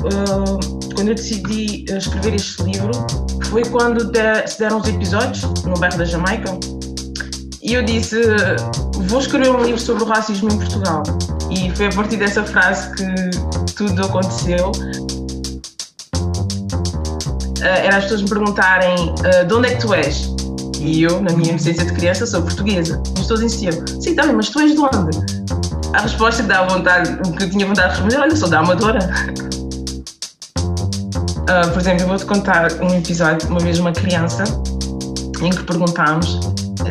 uh, quando eu decidi escrever este livro, foi quando se deram os episódios no bairro da Jamaica. E eu disse: Vou escrever um livro sobre o racismo em Portugal. E foi a partir dessa frase que tudo aconteceu. Era as pessoas me perguntarem: De onde é que tu és? E eu, na minha inocência de criança, sou portuguesa. As pessoas insistiam: Sim, bem, mas tu és de onde? A resposta que dá vontade, que eu tinha vontade de responder: Olha, sou da Amadora. Uh, por exemplo, eu vou-te contar um episódio, uma vez uma criança, em que perguntámos,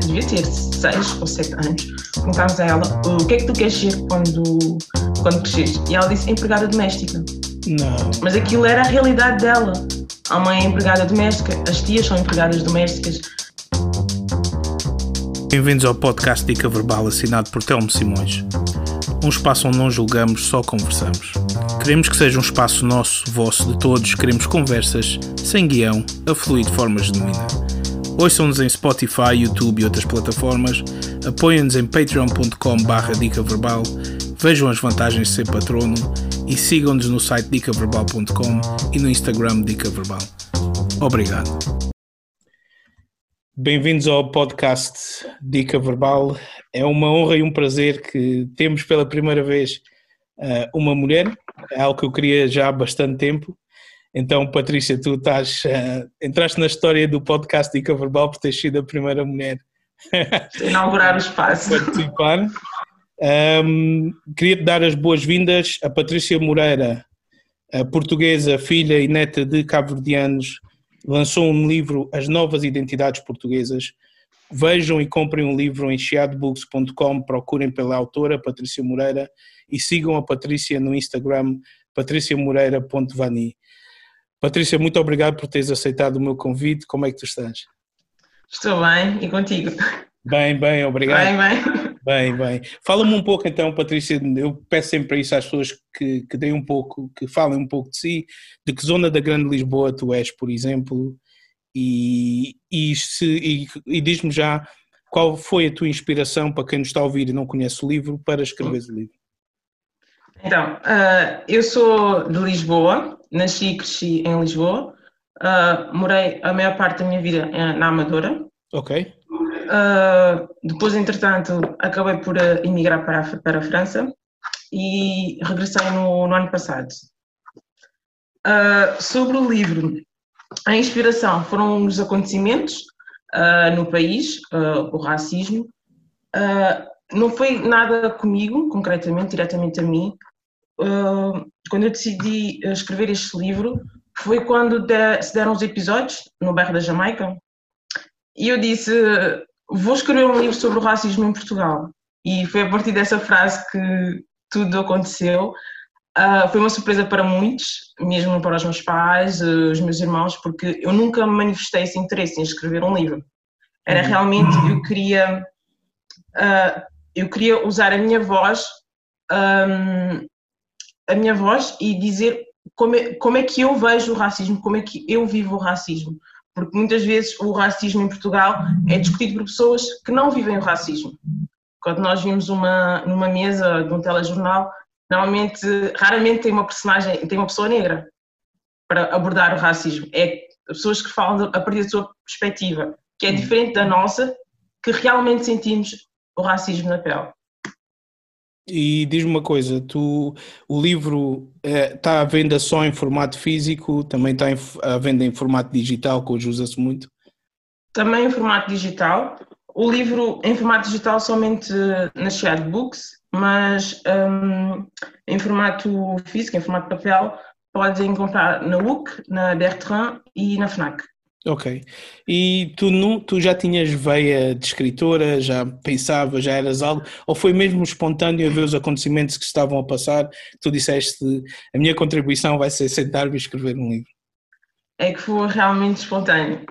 devia ter 6 ou 7 anos, perguntámos a ela o que é que tu queres ser quando, quando cresces? E ela disse empregada doméstica. Não. Mas aquilo era a realidade dela. A mãe é empregada doméstica, as tias são empregadas domésticas. Bem-vindos ao podcast Dica Verbal assinado por Telmo Simões. Um espaço onde não julgamos, só conversamos. Queremos que seja um espaço nosso, vosso, de todos. Queremos conversas, sem guião, a fluir de forma genuína. Ouçam-nos em Spotify, YouTube e outras plataformas. Apoiem-nos em patreon.com barra dica verbal. Vejam as vantagens de ser patrono e sigam-nos no site dicaverbal.com e no Instagram Dica Verbal. Obrigado. Bem-vindos ao podcast Dica Verbal. É uma honra e um prazer que temos pela primeira vez uh, uma mulher, é algo que eu queria já há bastante tempo. Então, Patrícia, tu estás, uh, entraste na história do podcast Dica Verbal por ter sido a primeira mulher a inaugurar o espaço. participar. Um, Queria-te dar as boas-vindas a Patrícia Moreira, a portuguesa, filha e neta de cabo-verdianos lançou um livro, As Novas Identidades Portuguesas. Vejam e comprem um livro em chiadobooks.com, procurem pela autora Patrícia Moreira e sigam a Patrícia no Instagram, patriciamoreira.vani. Patrícia, muito obrigado por teres aceitado o meu convite. Como é que tu estás? Estou bem, e contigo? Bem, bem, obrigado. Bem, bem. Bem, bem. Fala-me um pouco então, Patrícia, eu peço sempre isso às pessoas que, que deem um pouco, que falem um pouco de si, de que zona da Grande Lisboa tu és, por exemplo, e, e, e, e diz-me já qual foi a tua inspiração, para quem nos está a ouvir e não conhece o livro, para escrever o livro. Então, uh, eu sou de Lisboa, nasci e cresci em Lisboa, uh, morei a maior parte da minha vida na Amadora. Ok. Uh, depois, entretanto, acabei por uh, emigrar para a, para a França e regressei no, no ano passado. Uh, sobre o livro, a inspiração foram os acontecimentos no país, o racismo. não foi nada comigo, concretamente, diretamente a mim. quando eu decidi escrever este livro, foi quando de, se deram os episódios no bairro da Jamaica, e eu disse: vou escrever um livro sobre o racismo em Portugal. E foi a partir dessa frase que tudo aconteceu. Uh, foi uma surpresa para muitos, mesmo para os meus pais, uh, os meus irmãos, porque eu nunca manifestei esse interesse em escrever um livro. Era uhum. realmente, eu queria, uh, eu queria usar a minha voz, um, a minha voz e dizer como é, como é que eu vejo o racismo, como é que eu vivo o racismo porque muitas vezes o racismo em Portugal é discutido por pessoas que não vivem o racismo. Quando nós vimos uma, numa mesa de um telejornal, normalmente, raramente tem uma personagem, tem uma pessoa negra para abordar o racismo. É pessoas que falam a partir da sua perspectiva, que é diferente da nossa, que realmente sentimos o racismo na pele. E diz-me uma coisa, tu, o livro está é, à venda só em formato físico, também está à venda em formato digital, que hoje usa-se muito? Também em formato digital. O livro em formato digital somente na Shared Books, mas um, em formato físico, em formato papel, podem comprar na UC, na Bertrand e na FNAC. Ok. E tu, não, tu já tinhas veia de escritora, já pensavas, já eras algo, ou foi mesmo espontâneo a ver os acontecimentos que estavam a passar, tu disseste a minha contribuição vai ser sentar-me e escrever um livro? É que foi realmente espontâneo.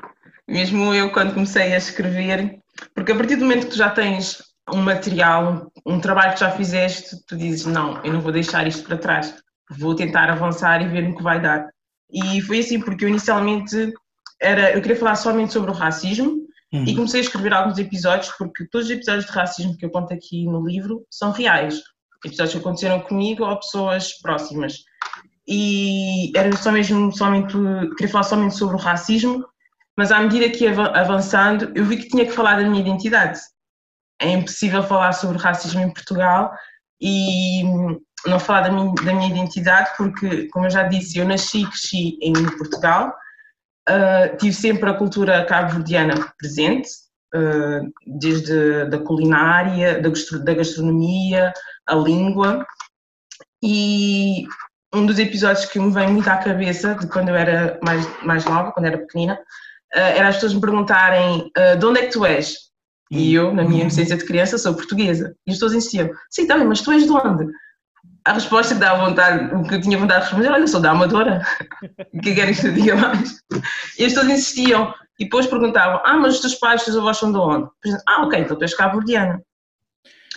Mesmo eu quando comecei a escrever, porque a partir do momento que tu já tens um material, um trabalho que já fizeste, tu dizes, não, eu não vou deixar isto para trás, vou tentar avançar e ver no que vai dar. E foi assim, porque eu inicialmente era, eu queria falar somente sobre o racismo uhum. e comecei a escrever alguns episódios, porque todos os episódios de racismo que eu conto aqui no livro são reais. Episódios que aconteceram comigo ou pessoas próximas. e era só mesmo somente, queria falar somente sobre o racismo, mas à medida que ia avançando, eu vi que tinha que falar da minha identidade. É impossível falar sobre racismo em Portugal e não falar da minha, da minha identidade, porque, como eu já disse, eu nasci e cresci em Portugal, uh, tive sempre a cultura cabo-verdiana presente, uh, desde da culinária, da, da gastronomia, a língua, e um dos episódios que me vem muito à cabeça de quando eu era mais, mais nova, quando era pequenina, uh, era as pessoas me perguntarem de onde é que tu és? E eu, na minha inocência de criança, sou portuguesa. E as pessoas insistiam, sim, também, mas tu és de onde? A resposta que dava vontade, o que eu tinha vontade de responder, olha, sou da Amadora. O que querem que eu diga mais? E as pessoas insistiam. E depois perguntavam, ah, mas os teus pais, os teus avós são de onde? Ah, ok, então tu és cabo-verdiana.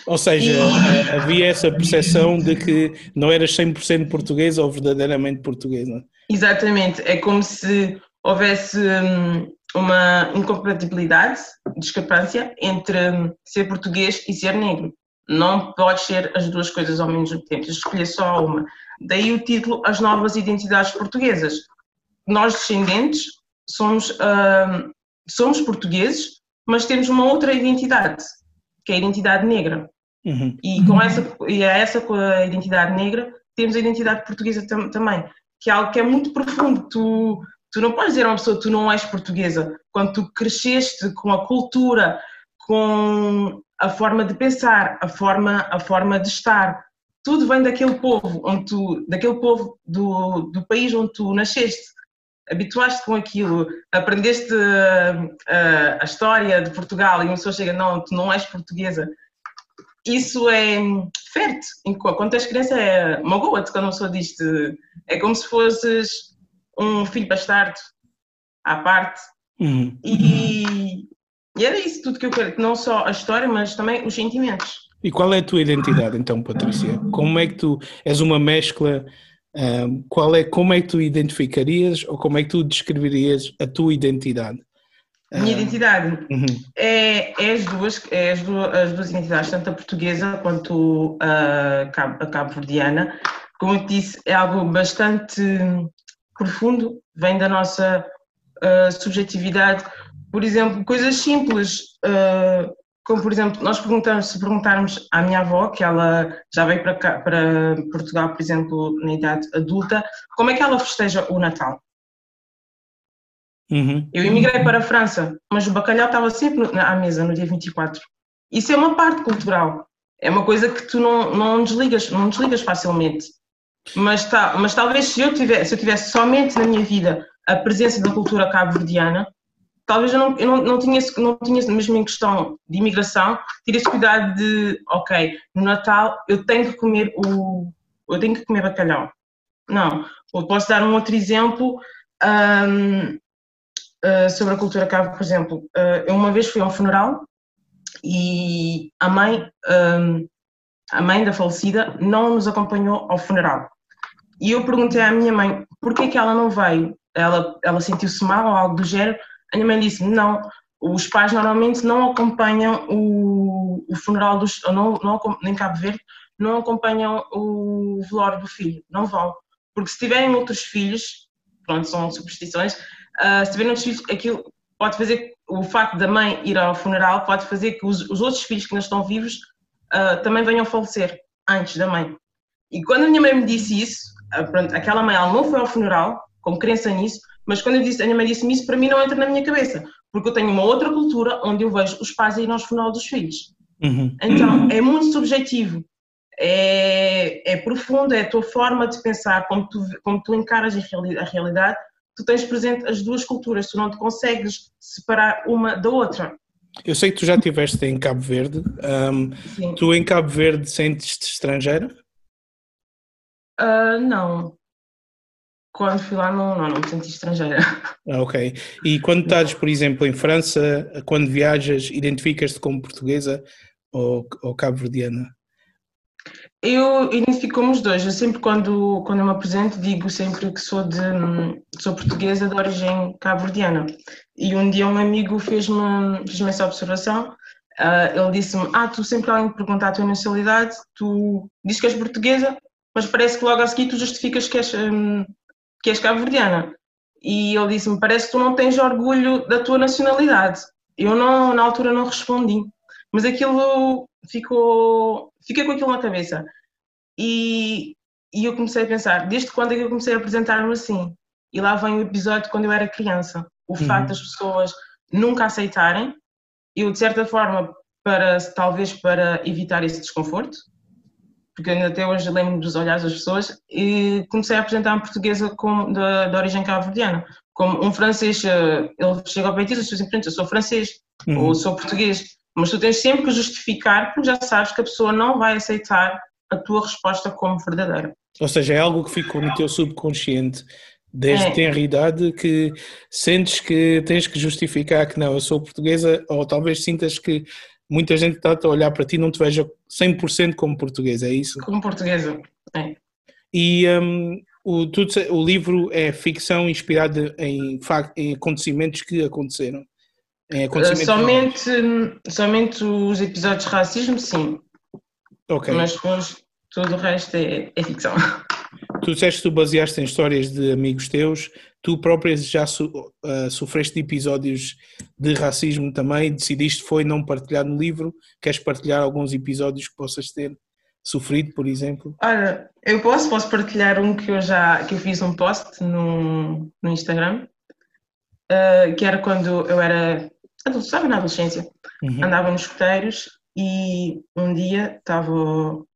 Ou seja, e... havia essa percepção de que não eras 100% portuguesa ou verdadeiramente portuguesa. Exatamente, é como se houvesse hum, uma incompatibilidade, discrepância entre hum, ser português e ser negro. Não pode ser as duas coisas ao mesmo tempo, escolher só uma. Daí o título As Novas Identidades Portuguesas. Nós, descendentes, somos, uh, somos portugueses, mas temos uma outra identidade, que é a identidade negra. Uhum. E com essa e a essa com a identidade negra temos a identidade portuguesa tam, também, que é algo que é muito profundo. Tu tu não podes dizer a uma pessoa tu não és portuguesa quando tu cresceste com a cultura, com a forma de pensar, a forma a forma de estar. Tudo vem daquele povo onde tu, daquele povo do, do país onde tu nasceste habituaste com aquilo, aprendeste a, a, a, história de Portugal e uma pessoa chega, não, tu não és portuguesa, isso é fértil. Quando és criança, é magoa-te quando uma pessoa diz É como se fosses um filho bastardo à parte. Uhum. E, e, era isso tudo que eu quero, não só a história, mas também os sentimentos. E qual é a tua identidade, então, Patrícia? Como é que tu és uma mescla? Um, qual é, como é que tu identificarias ou como é que tu descreverias a tua identidade? Minha identidade uhum. é, é, as duas, é as duas, as duas identidades, tanto a portuguesa quanto a, a cabo-verdiana. Como eu te disse, é algo bastante profundo, vem da nossa uh, subjetividade. Por exemplo, coisas simples, uh, como por exemplo, nós perguntamos, se perguntarmos à minha avó, que ela já veio para, cá, para Portugal, por exemplo, na idade adulta, como é que ela festeja o Natal? Uhum. Eu emigrei para a França, mas o bacalhau estava sempre à mesa no dia 24. Isso é uma parte cultural. É uma coisa que tu não, não desligas, não desligas facilmente. Mas, tá, mas talvez se eu, tivesse, se eu tivesse somente na minha vida a presença da cultura cabo-verdiana, talvez eu não, eu não, não, tinha, não tinha, mesmo em questão de imigração, teria esse cuidado de, ok, no Natal eu tenho que comer o, eu tenho que comer bacalhau. Não, eu posso dar um outro exemplo, um, uh, sobre a cultura cabo, por exemplo, uh, eu uma vez fui a um funeral e a mãe, um, a mãe da falecida não nos acompanhou ao funeral. E eu perguntei à minha mãe por que ela não veio. Ela, ela sentiu-se mal ou algo do género. A minha mãe disse: não, os pais normalmente não acompanham o, o funeral dos. Não, não, nem Cabo Verde, não acompanham o velório do filho, não vão. Porque se tiverem outros filhos, pronto, são superstições, uh, se tiverem outros filhos, aquilo pode fazer, o facto da mãe ir ao funeral pode fazer que os, os outros filhos que ainda estão vivos uh, também venham falecer antes da mãe. E quando a minha mãe me disse isso, uh, pronto, aquela mãe ela não foi ao funeral, com crença nisso, mas quando eu disse, a minha mãe disse-me isso, para mim não entra na minha cabeça, porque eu tenho uma outra cultura onde eu vejo os pais irem aos funeral dos filhos. Uhum. Então, é muito subjetivo, é, é profundo, é a tua forma de pensar, como tu, como tu encaras a realidade tu tens presente as duas culturas, tu não te consegues separar uma da outra. Eu sei que tu já estiveste em Cabo Verde. Um, tu em Cabo Verde sentes-te estrangeira? Uh, não. Quando fui lá não, não, não me senti estrangeira. Ah, ok. E quando estás, por exemplo, em França, quando viajas, identificas-te como portuguesa ou, ou cabo-verdiana? Eu identifico como os dois. Eu sempre, quando, quando eu me apresento, digo sempre que sou, de, sou portuguesa de origem cabo-verdiana. E um dia um amigo fez-me fez essa observação. Uh, ele disse-me: Ah, tu sempre alguém te perguntar a tua nacionalidade, tu dizes que és portuguesa, mas parece que logo a seguir tu justificas que és, um, que és cabo-verdiana. E ele disse-me, parece que tu não tens orgulho da tua nacionalidade. Eu não, na altura não respondi, mas aquilo ficou, fiquei com aquilo na cabeça. E, e eu comecei a pensar, desde quando é que eu comecei a apresentar-me assim? E lá vem o episódio quando eu era criança. O uhum. facto das pessoas nunca aceitarem, eu de certa forma, para talvez para evitar esse desconforto, porque ainda até hoje lembro dos olhares das pessoas, e comecei a apresentar-me portuguesa como, de, de origem cabo-verdiana. Como um francês, eh, ele chega ao peito e diz, eu sou francês, uhum. ou sou português, mas tu tens sempre que justificar, porque já sabes que a pessoa não vai aceitar a tua resposta como verdadeira. Ou seja, é algo que ficou no teu subconsciente desde é. tenra idade que sentes que tens que justificar que não, eu sou portuguesa, ou talvez sintas que muita gente está a olhar para ti e não te veja 100% como portuguesa, é isso? Como portuguesa, é. E um, o, tudo, o livro é ficção inspirada em, em acontecimentos que aconteceram? Acontecimentos somente, somente os episódios de racismo, sim. Ok. Mas depois tudo o resto é, é ficção. Tu disseste que tu baseaste em histórias de amigos teus, tu própria já su, uh, sofreste episódios de racismo também, decidiste foi não partilhar no livro, queres partilhar alguns episódios que possas ter sofrido, por exemplo? Olha, eu posso, posso partilhar um que eu já que eu fiz um post no, no Instagram, uh, que era quando eu era adulto, estava na adolescência, uhum. andava nos escuteiros e um dia estava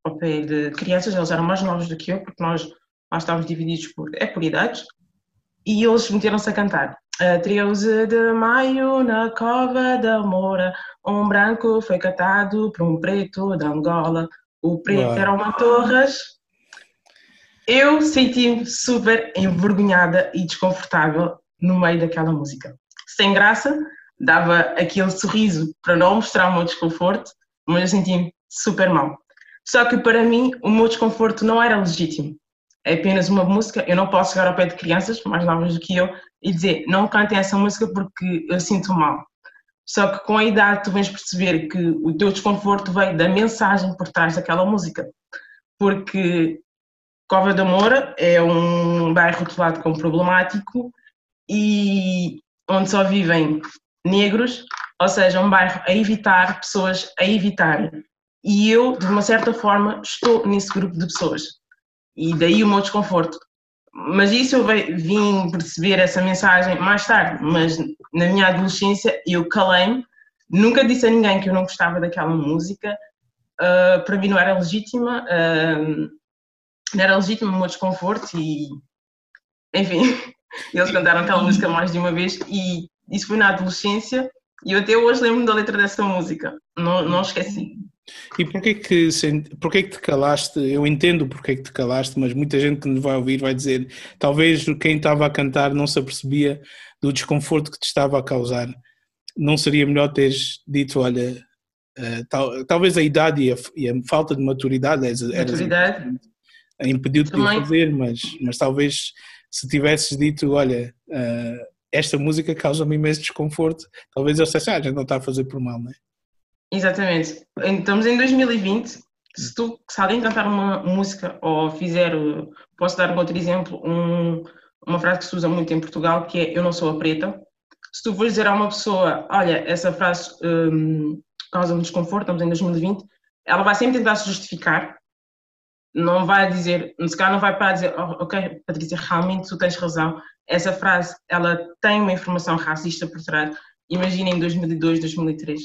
ao pé de crianças, eles eram mais novos do que eu, porque nós nós estávamos divididos por, é por idades, e eles meteram-se a cantar. A 13 de maio, na cova da Moura, um branco foi catado por um preto de Angola. O preto Uau. era uma Torres. Eu senti-me super envergonhada e desconfortável no meio daquela música. Sem graça, dava aquele sorriso para não mostrar o meu desconforto, mas eu senti-me super mal. Só que para mim o meu desconforto não era legítimo é apenas uma música, eu não posso chegar ao pé de crianças mais novas do que eu e dizer não cantem essa música porque eu sinto mal. Só que com a idade tu vens perceber que o teu desconforto veio da mensagem por trás daquela música. Porque Cova da Moura é um bairro rotulado como problemático e onde só vivem negros, ou seja, um bairro a evitar, pessoas a evitarem. E eu, de uma certa forma, estou nesse grupo de pessoas e daí o meu desconforto. Mas isso eu vim perceber essa mensagem mais tarde, mas na minha adolescência eu calei-me, nunca disse a ninguém que eu não gostava daquela música, uh, para mim não era legítima, uh, não era legítimo o meu desconforto e, enfim, eles cantaram aquela música mais de uma vez e isso foi na adolescência e eu até hoje lembro-me da letra dessa música, não, não esqueci. E porquê que, porquê que te calaste? Eu entendo porquê que te calaste, mas muita gente que nos vai ouvir vai dizer talvez quem estava a cantar não se apercebia do desconforto que te estava a causar. Não seria melhor teres dito, olha, uh, tal, talvez a idade e a, e a, falta de maturidade, maturidade. impediu-te de o fazer, mas, mas talvez se tivesses dito, olha, uh, esta música causa-me imenso desconforto, talvez eu dissesse, ah, já não está a fazer por mal, não é? Exatamente. Estamos em 2020. Se, tu, se alguém cantar uma música ou fizer, posso dar um outro exemplo, um, uma frase que se usa muito em Portugal, que é Eu não sou a preta. Se tu fores dizer a uma pessoa, olha, essa frase um, causa-me desconforto, estamos em 2020, ela vai sempre tentar se justificar, não vai dizer, se calhar não vai para dizer, oh, ok, Patrícia, realmente tu tens razão, essa frase, ela tem uma informação racista por trás. Imagina em 2002, 2003.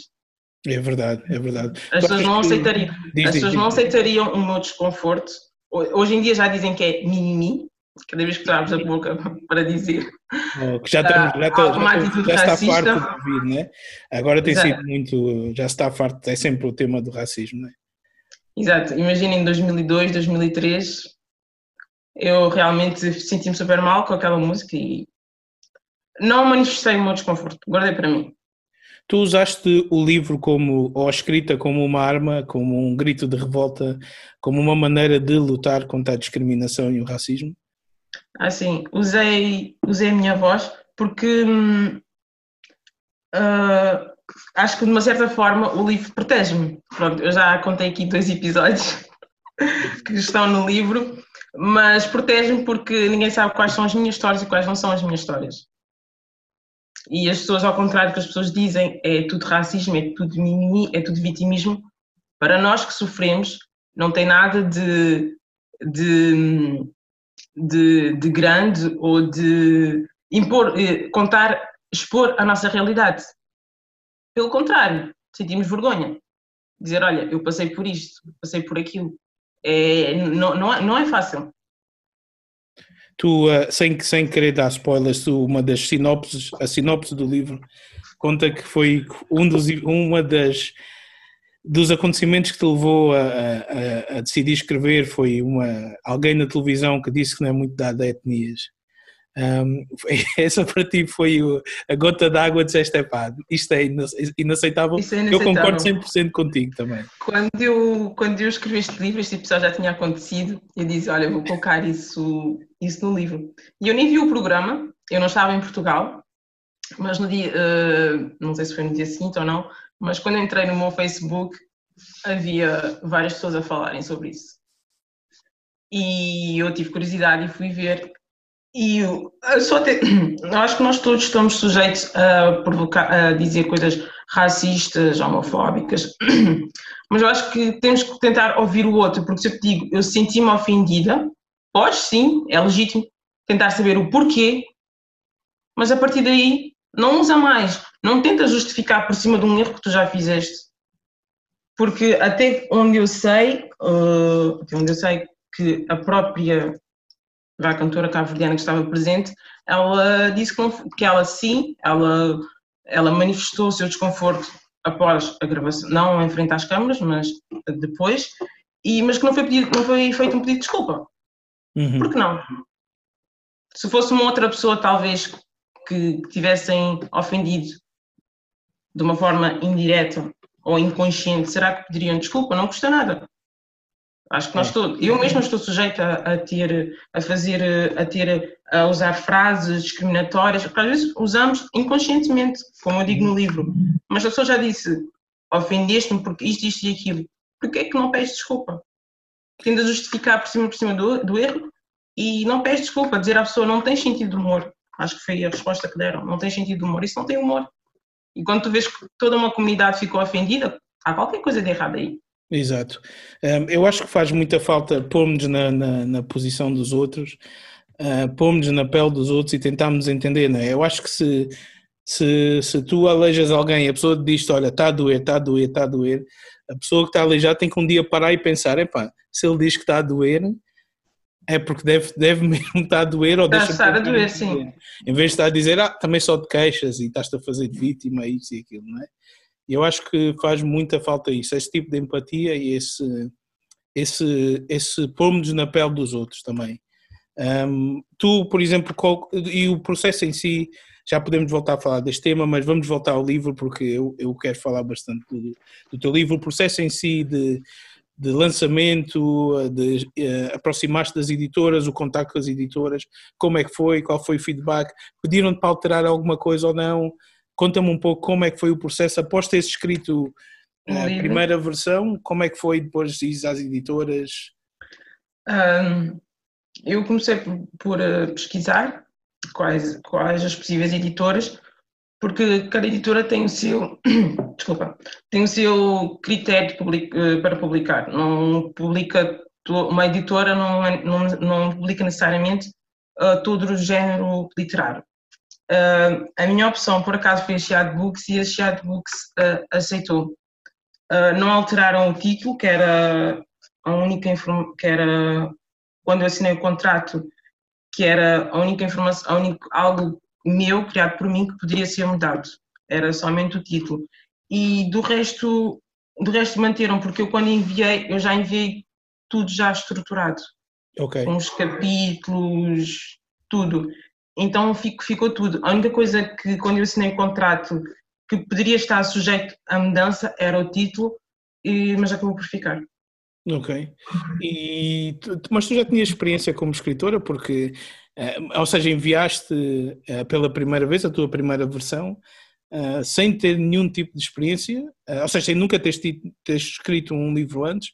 É verdade, é verdade. As pessoas não aceitariam, diz, as pessoas diz, não aceitariam o meu desconforto. Hoje em dia já dizem que é mimimi, cada vez que tu abres a boca para dizer. Oh, que já, estamos, já, uh, já, já está farto de ouvir, né? Agora tem Exato. sido muito, já está farto, é sempre o tema do racismo, né? Exato, imagina em 2002, 2003, eu realmente senti-me super mal com aquela música e não manifestei o meu desconforto, guardei para mim. Tu usaste o livro como, ou a escrita como uma arma, como um grito de revolta, como uma maneira de lutar contra a discriminação e o racismo? Ah, sim. Usei, usei a minha voz porque uh, acho que de uma certa forma o livro protege-me. Pronto, eu já contei aqui dois episódios que estão no livro, mas protege-me porque ninguém sabe quais são as minhas histórias e quais não são as minhas histórias. E as pessoas, ao contrário do que as pessoas dizem, é tudo racismo, é tudo mimimi, é tudo vitimismo. Para nós que sofremos, não tem nada de, de, de, de grande ou de impor, eh, contar, expor a nossa realidade. Pelo contrário, sentimos vergonha. Dizer, olha, eu passei por isto, passei por aquilo. É, não, não, é, não é fácil. Tu, uh, sem, sem querer dar spoilers, tu, uma das sinopses, a sinopse do livro conta que foi um dos, uma das dos acontecimentos que te levou a, a, a, decidir escrever foi uma, alguém na televisão que disse que não é muito dado a etnias. Um, essa para ti foi o, a gota d'água, disseste, é pá, isto é inaceitável. Isso é inaceitável. Eu concordo 100% contigo também. Quando eu, quando eu escrevi este livro, este episódio já tinha acontecido, eu disse, olha, vou colocar isso, isso no livro. E eu nem vi o programa, eu não estava em Portugal, mas no dia, uh, não sei se foi no dia seguinte ou não, mas quando entrei no meu Facebook, havia várias pessoas a falarem sobre isso. E eu tive curiosidade e fui ver e eu, só te, eu acho que nós todos estamos sujeitos a, provocar, a dizer coisas racistas, homofóbicas, mas eu acho que temos que tentar ouvir o outro, porque se eu te digo, eu senti-me ofendida, podes sim, é legítimo tentar saber o porquê, mas a partir daí não usa mais, não tenta justificar por cima de um erro que tu já fizeste. Porque até onde eu sei, uh, até onde eu sei que a própria a cantora cabo-verdiana que estava presente, ela disse que ela sim, ela, ela manifestou o seu desconforto após a gravação, não em frente às câmaras, mas depois, e, mas que não foi, pedido, não foi feito um pedido de desculpa. Uhum. Por que não? Se fosse uma outra pessoa, talvez, que, que tivessem ofendido de uma forma indireta ou inconsciente, será que pediriam desculpa? Não custa nada. Acho que nós é. todos, eu mesma estou sujeita a, a, ter, a fazer, a ter, a usar frases discriminatórias, porque às vezes usamos inconscientemente, como eu digo no livro, mas a pessoa já disse, ofendeste-me porque isto, isto e aquilo, porquê é que não pedes desculpa? Tende a justificar por cima, por cima do, do erro e não pedes desculpa, dizer à pessoa não tens sentido de humor, acho que foi a resposta que deram, não tens sentido de humor, isso não tem humor. E quando tu vês que toda uma comunidade ficou ofendida, há qualquer coisa de errado aí. Exato. Um, eu acho que faz muita falta pormos na, na, na posição dos outros, uh, pormos na pele dos outros e tentarmos entender, não é? Eu acho que se, se, se tu aleijas alguém a pessoa diz olha, está a doer, está a doer, está a doer, a pessoa que está aleijada tem que um dia parar e pensar, epá, se ele diz que está a doer, é porque deve, deve mesmo estar a doer ou deixa estar a doer, sim. Em vez de estar a dizer, ah, também só te queixas e estás-te a fazer de vítima, isso e aquilo, não é? E eu acho que faz muita falta isso, esse tipo de empatia e esse, esse, esse pôr-nos na pele dos outros também. Um, tu, por exemplo, qual, e o processo em si, já podemos voltar a falar deste tema, mas vamos voltar ao livro porque eu, eu quero falar bastante do, do teu livro. O processo em si de, de lançamento, de uh, aproximar-te das editoras, o contacto com as editoras, como é que foi, qual foi o feedback, pediram-te para alterar alguma coisa ou não, Conta-me um pouco como é que foi o processo após teres escrito a primeira versão, como é que foi depois de ir às editoras? Um, eu comecei por, por uh, pesquisar quais, quais as possíveis editoras, porque cada editora tem o seu, desculpa, tem o seu critério public, uh, para publicar. Não publica, uma editora não, é, não, não publica necessariamente uh, todo o género literário. Uh, a minha opção, por acaso, foi a Chiado Books e a Chiado Books uh, aceitou. Não alteraram o título, que era a única que era quando eu assinei o contrato, que era a única informação, a único, algo meu criado por mim que poderia ser mudado. Era somente o título. E do resto, do resto manteram, porque eu quando enviei, eu já enviei tudo já estruturado. Ok. Com os capítulos, tudo. Então ficou tudo. A única coisa que, quando eu assinei o contrato, que poderia estar sujeito à mudança era o título, e, mas acabou por ficar. Ok. E, mas tu já tinhas experiência como escritora, porque, uh, ou seja, enviaste uh, pela primeira vez a tua primeira versão, uh, sem ter nenhum tipo de experiência, ou seja, sem nunca teres, teres escrito um livro antes,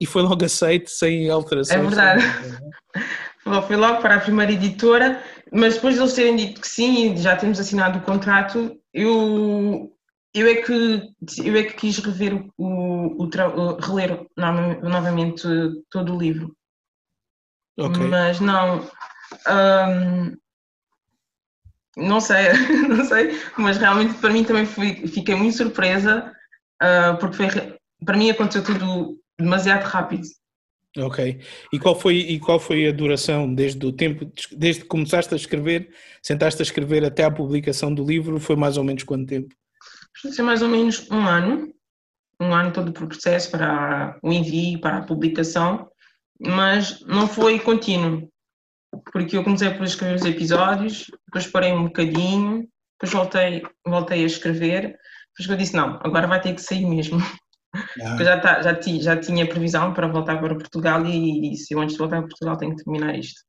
E foi logo aceito, sem alterações. É verdade. Foi logo para a primeira editora, mas depois de eles terem dito que sim, já temos assinado o contrato, eu, eu, é, que, eu é que quis rever o, o reler novamente todo o livro. Okay. Mas não. Um, não sei, não sei, mas realmente para mim também fui, fiquei muito surpresa, uh, porque foi, para mim aconteceu tudo demasiado rápido. Ok. E qual foi e qual foi a duração desde o tempo desde que começaste a escrever, sentaste a escrever até à publicação do livro, foi mais ou menos quanto tempo? Foi mais ou menos um ano, um ano todo o processo para o envio, para a publicação, mas não foi contínuo, porque eu comecei por escrever os episódios, depois parei um bocadinho, depois voltei, voltei a escrever, depois eu disse não, agora vai ter que sair mesmo. Ah. Já, tá, já, ti, já tinha previsão para voltar para Portugal e disse: eu antes de voltar para Portugal tenho que terminar isto.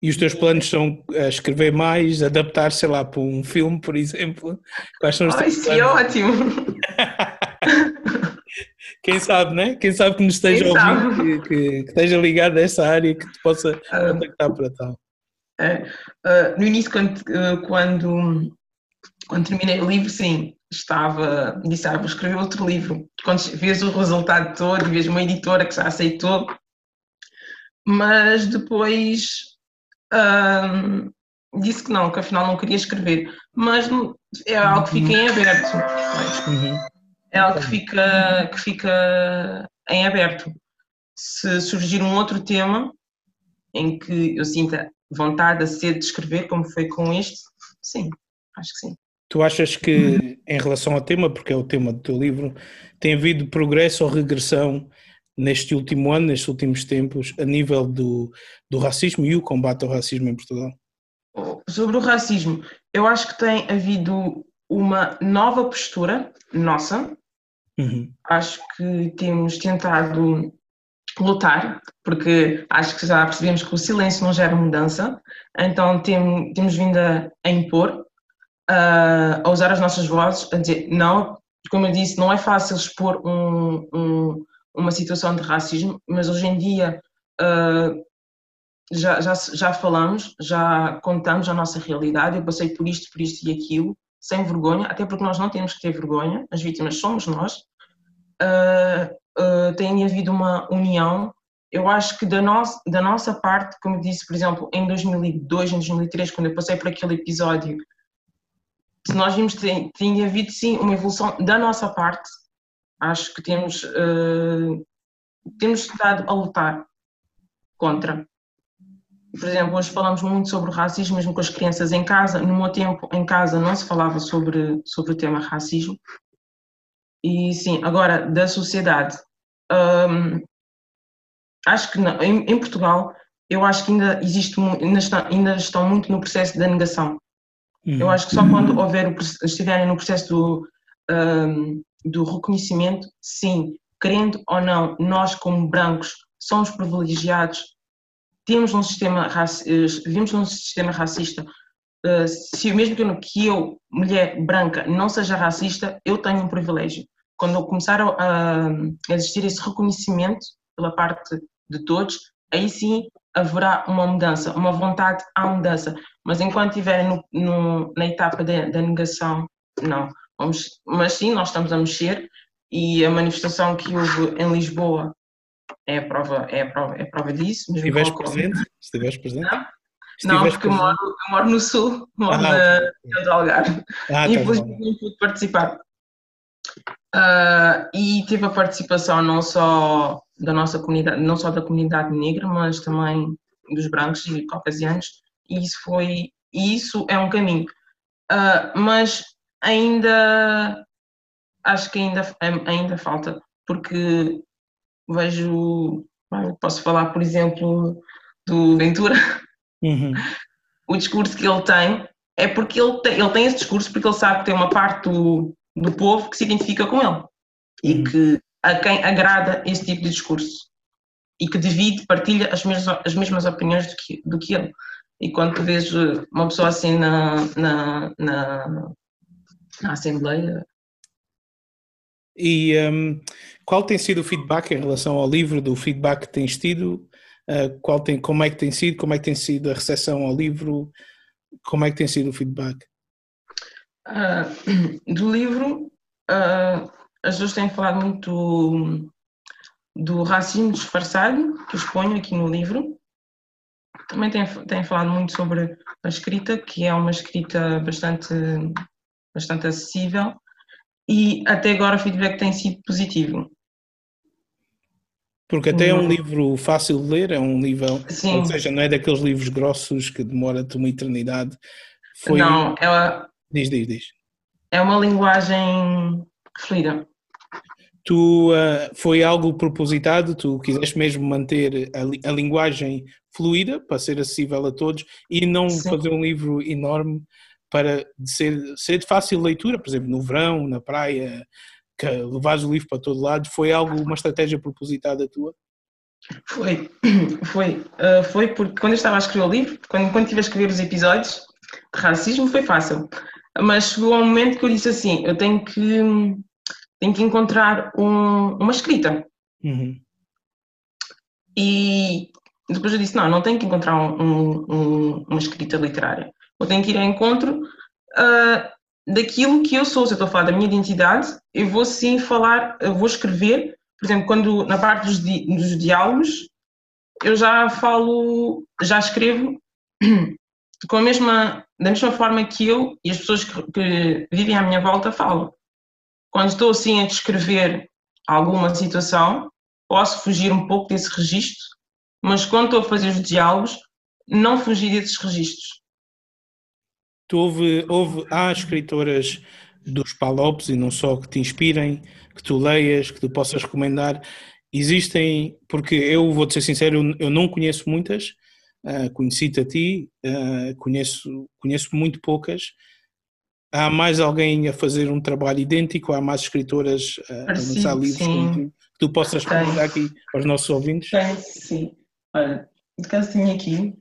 E os teus planos são uh, escrever mais, adaptar, sei lá, para um filme, por exemplo? Quais são os teus Isso é ótimo! Quem sabe, né? Quem sabe que nos esteja ouvindo, que, que, que, esteja ligado a essa área que te possa uh, contactar para tal. Uh, no início, quando, quando, quando terminei o livro, sim, estava, disse, ah, vou escrever outro livro. Quando vês o resultado todo vês uma editora que já aceitou, mas depois disse que não, que afinal não queria escrever. Mas é algo que fica em aberto. Uhum. É algo que fica, que fica em aberto. Se surgir um outro tema em que eu sinta vontade a ser de escrever, como foi com este, sim, acho que sim. Tu achas que, em relação ao tema, porque é o tema do teu livro, tem havido progresso ou regressão neste último ano, nestes últimos tempos, a nível do, do racismo e o combate ao racismo em Portugal? Sobre o racismo, eu acho que tem havido uma nova postura nossa. Uhum. Acho que temos tentado lutar, porque acho que já percebemos que o silêncio não gera mudança, então tem, temos vindo a, a impor uh, a usar as nossas vozes, a dizer não, como eu disse, não é fácil expor um, um, uma situação de racismo, mas hoje em dia uh, já, já, já falamos, já contamos a nossa realidade, eu passei por isto, por isto e aquilo, sem vergonha, até porque nós não temos que ter vergonha, as vítimas somos nós. Uh, uh, tem havido uma união. Eu acho que da, no da nossa parte, como disse, por exemplo, em 2002, em 2003, quando eu passei por aquele episódio nós vimos que tem havido sim uma evolução da nossa parte. Acho que temos, uh, temos estado a lutar contra. Por exemplo, hoje falamos muito sobre o racismo, mesmo com as crianças em casa. No meu tempo, em casa, não se falava sobre, sobre o tema racismo. E sim, agora, da sociedade. Um, acho que não, em, em, Portugal, eu acho que ainda, existe, ainda, está, ainda estão muito no processo da negação Uhum. Eu acho que só quando houver o, estiverem no processo do, um, do reconhecimento, sim, querendo ou não, nós como brancos somos privilegiados, temos um sistema vivemos num sistema racista. Uh, se mesmo que eu, que eu, mulher branca, não seja racista, eu tenho um privilégio. Quando começar a, existir esse reconhecimento pela parte de todos, aí sim haverá uma mudança, uma vontade à mudança. Mas enquanto estiverem no, no, na etapa da negação, não. Vamos, mas sim, nós estamos a mexer e a manifestação que houve em Lisboa é a prova, é a prova, é a prova disso. Estiveste presente? Estiveste presente? Não, não porque eu moro, eu moro, no sul, moro ah, na, okay. Algarve. Ah, Infelizmente tá não pude participar. Uh, e teve a participação não só da nossa comunidade, não só da comunidade negra, mas também dos brancos e caucasianos, e isso foi, isso é um caminho. Uh, mas ainda, acho que ainda, ainda falta, porque vejo, posso falar, por exemplo, do Ventura, uhum. o discurso que ele tem é porque ele tem, ele tem esse discurso porque ele sabe que tem uma parte do, do povo que se identifica com ele e uhum. que a quem agrada esse tipo de discurso e que divide, partilha as mesmas, as mesmas opiniões do que, do que ele. E quando vejo uma pessoa assim na, na, na, na Assembleia. E um, qual tem sido o feedback em relação ao livro, do feedback que tens tido? Uh, qual tem, como é que tem sido? Como é que tem sido a recepção ao livro? Como é que tem sido o feedback? Uh, do livro, uh, as pessoas têm falado muito do, racismo disfarçado, que exponho aqui no livro. Também têm, têm falado muito sobre a escrita, que é uma escrita bastante, bastante acessível, e até agora o feedback tem sido positivo. Porque até é um livro fácil de ler, é um livro, Sim. ou seja, não é daqueles livros grossos que demora-te uma eternidade. Foi... Não, é uma... Diz, diz, diz. É uma linguagem fluida. Tu, uh, foi algo propositado, tu quiseste mesmo manter a, a, linguagem fluida para ser acessível a todos e não Sim. fazer um livro enorme para ser, ser de fácil leitura, por exemplo, no verão, na praia, que levares o livro para todo lado, foi algo, uma estratégia propositada tua? Foi, foi, uh, foi porque quando eu estava a escrever o livro, quando, quando estive a escrever os episódios de racismo foi fácil, mas chegou um momento que eu disse assim, eu tenho que, tenho que encontrar um, uma escrita. Uhum. E depois eu disse, não, não tenho que encontrar um, um, uma escrita literária, eu tenho que ir ao encontro uh, daquilo que eu sou. Se eu estou a falar da minha identidade, eu vou sim falar, eu vou escrever, por exemplo, quando na parte dos, di, dos diálogos, eu já falo, já escrevo com a mesma, da mesma forma que eu e as pessoas que, que vivem à minha volta falam. Quando estou assim a descrever alguma situação, posso fugir um pouco desse registro, mas quando estou a fazer os diálogos, não fugir desses registros. Tu houve, houve, há escritoras dos Palopes e não só que te inspirem, que tu leias, que tu possas recomendar. Existem, porque eu vou-te ser sincero, eu não conheço muitas, uh, conheci-te a ti, uh, conheço, conheço muito poucas. Há mais alguém a fazer um trabalho idêntico? Há mais escritoras uh, a lançar livros sim. que tu possas recomendar aqui aos nossos ouvintes? Tem, sim. Olha, de caso tenho aqui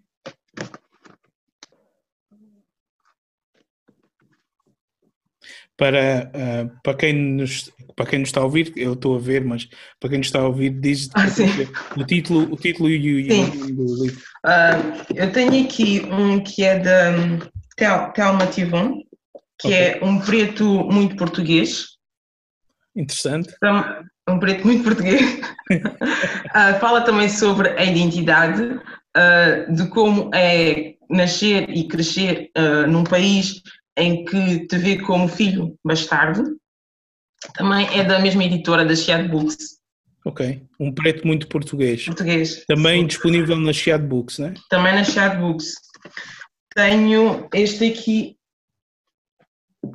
para, uh, para, quem nos, para quem nos está a ouvir, eu estou a ver, mas para quem nos está a ouvir, diz ah, o título, o título e o nome do livro. Uh, eu tenho aqui um que é da Tel, Telma Tivon, que okay. é um preto muito português. Interessante. Então, um preto muito português. uh, fala também sobre a identidade, de como é nascer e crescer num país em que te vê como filho bastardo, também é da mesma editora da Chiad Books. Ok, um preto muito português. Português. Também sim. disponível na Chiad Books, né? Também na Chiad Books. Tenho este aqui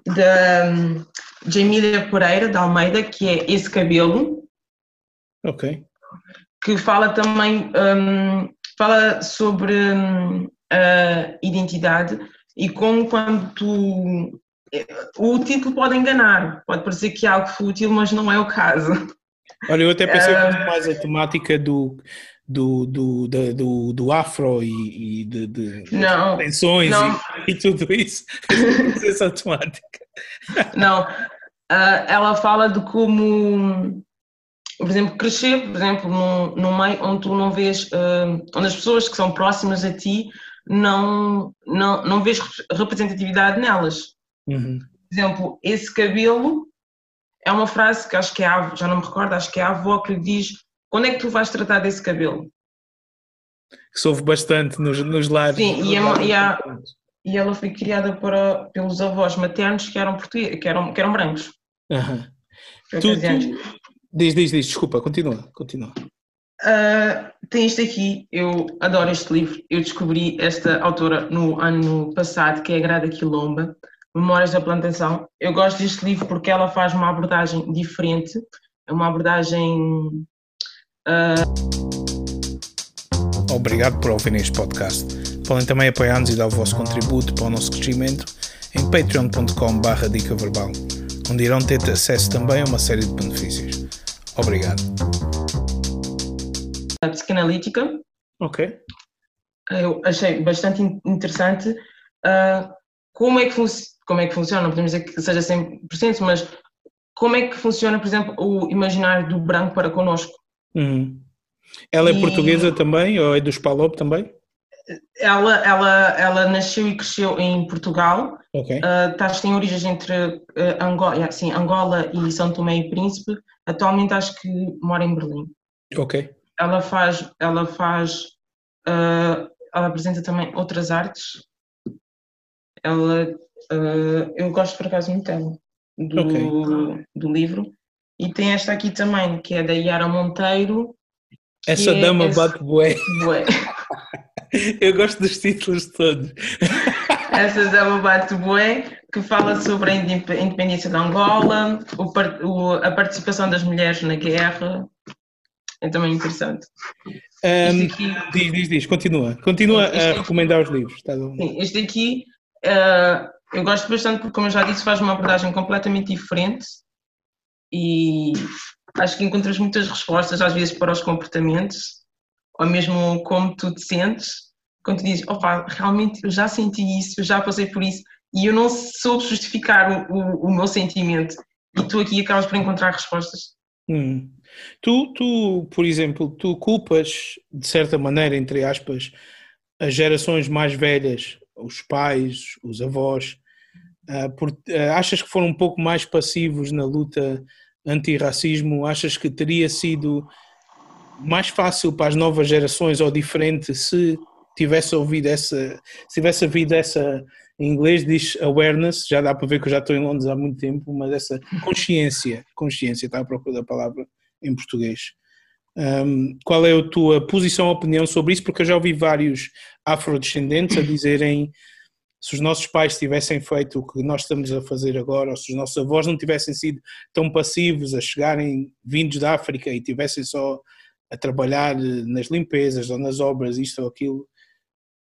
da um, Jamília Pereira da Almeida, que é Esse Cabelo. Ok. Que fala também um, fala sobre um, a identidade e como quando tu. O título pode enganar, pode parecer que é algo fútil, mas não é o caso. Olha, eu até pensei muito mais a temática do, do, do, do, do, do afro e, e de, de não, tensões não. E, e, tudo isso. essa temática. Não, uh, ela fala de como, por exemplo, crescer, por exemplo, num, num meio onde tu não vês, uh, onde as pessoas que são próximas a ti não, não, não vês representatividade nelas. Uhum. Por exemplo, esse cabelo é uma frase que acho que é a avó, já não me recordo, acho que é a avó que lhe diz quando é que tu vais tratar desse cabelo? Que sofre bastante nos, nos lares. Sim, e, é, e, a, e, ela foi criada para, pelos avós maternos que eram, portugueses, que eram, que eram brancos. Uhum. Tu, tu, diz, diz, diz, desculpa, continua, continua. Uh, tem isto aqui, eu adoro este livro. Eu descobri esta autora no ano passado, que é a Grada Quilomba, Memórias da Plantação. Eu gosto deste livro porque ela faz uma abordagem diferente, é uma abordagem. Uh... Obrigado por ouvir este podcast. Podem também apoiar-nos e dar o vosso contributo para o nosso crescimento em patreon.com.br dica verbal, onde irão ter acesso também a uma série de benefícios. Obrigado psicanalítica. Ok. Eu achei bastante interessante uh, como, é que como é que funciona, não podemos dizer que seja 100%, mas como é que funciona, por exemplo, o imaginário do branco para connosco. Uhum. Ela é e... portuguesa também, ou é dos Palop também? Ela, ela, ela nasceu e cresceu em Portugal. Okay. Uh, tá, tem origens entre uh, Angola, sim, Angola e São Tomé e Príncipe. Atualmente acho que mora em Berlim. Ok. Ela faz, ela faz, uh, ela apresenta também outras artes. Ela, uh, eu gosto por acaso muito dela, do, okay. do livro. E tem esta aqui também, que é da Yara Monteiro. Essa dama é, bate bué. bué. Eu gosto dos títulos todos. Essa dama bate bué, que fala sobre a independência de Angola, o, a participação das mulheres na guerra. É também interessante. Um, aqui, diz, diz, diz, continua. Continua a recomendar os livros. Tá sim, este aqui uh, eu gosto bastante porque, como eu já disse, faz uma abordagem completamente diferente e acho que encontras muitas respostas, às vezes, para os comportamentos ou mesmo como tu te sentes, quando tu dizes, opa, realmente eu já senti isso, eu já passei por isso, e eu não soube justificar o, o, o meu sentimento, e tu aqui acabas por encontrar respostas. Hum. Tu, tu, por exemplo, tu culpas, de certa maneira, entre aspas, as gerações mais velhas, os pais, os avós, uh, por, uh, achas que foram um pouco mais passivos na luta anti-racismo? Achas que teria sido mais fácil para as novas gerações ou diferente se tivesse ouvido essa, se tivesse havido essa, em inglês diz awareness, já dá para ver que eu já estou em Londres há muito tempo, mas essa consciência, consciência, está à procura da palavra em português. Um, qual é a tua posição ou opinião sobre isso? Porque eu já ouvi vários afrodescendentes a dizerem se os nossos pais tivessem feito o que nós estamos a fazer agora, ou se os nossos avós não tivessem sido tão passivos a chegarem vindos da África e tivessem só a trabalhar nas limpezas ou nas obras, isto ou aquilo,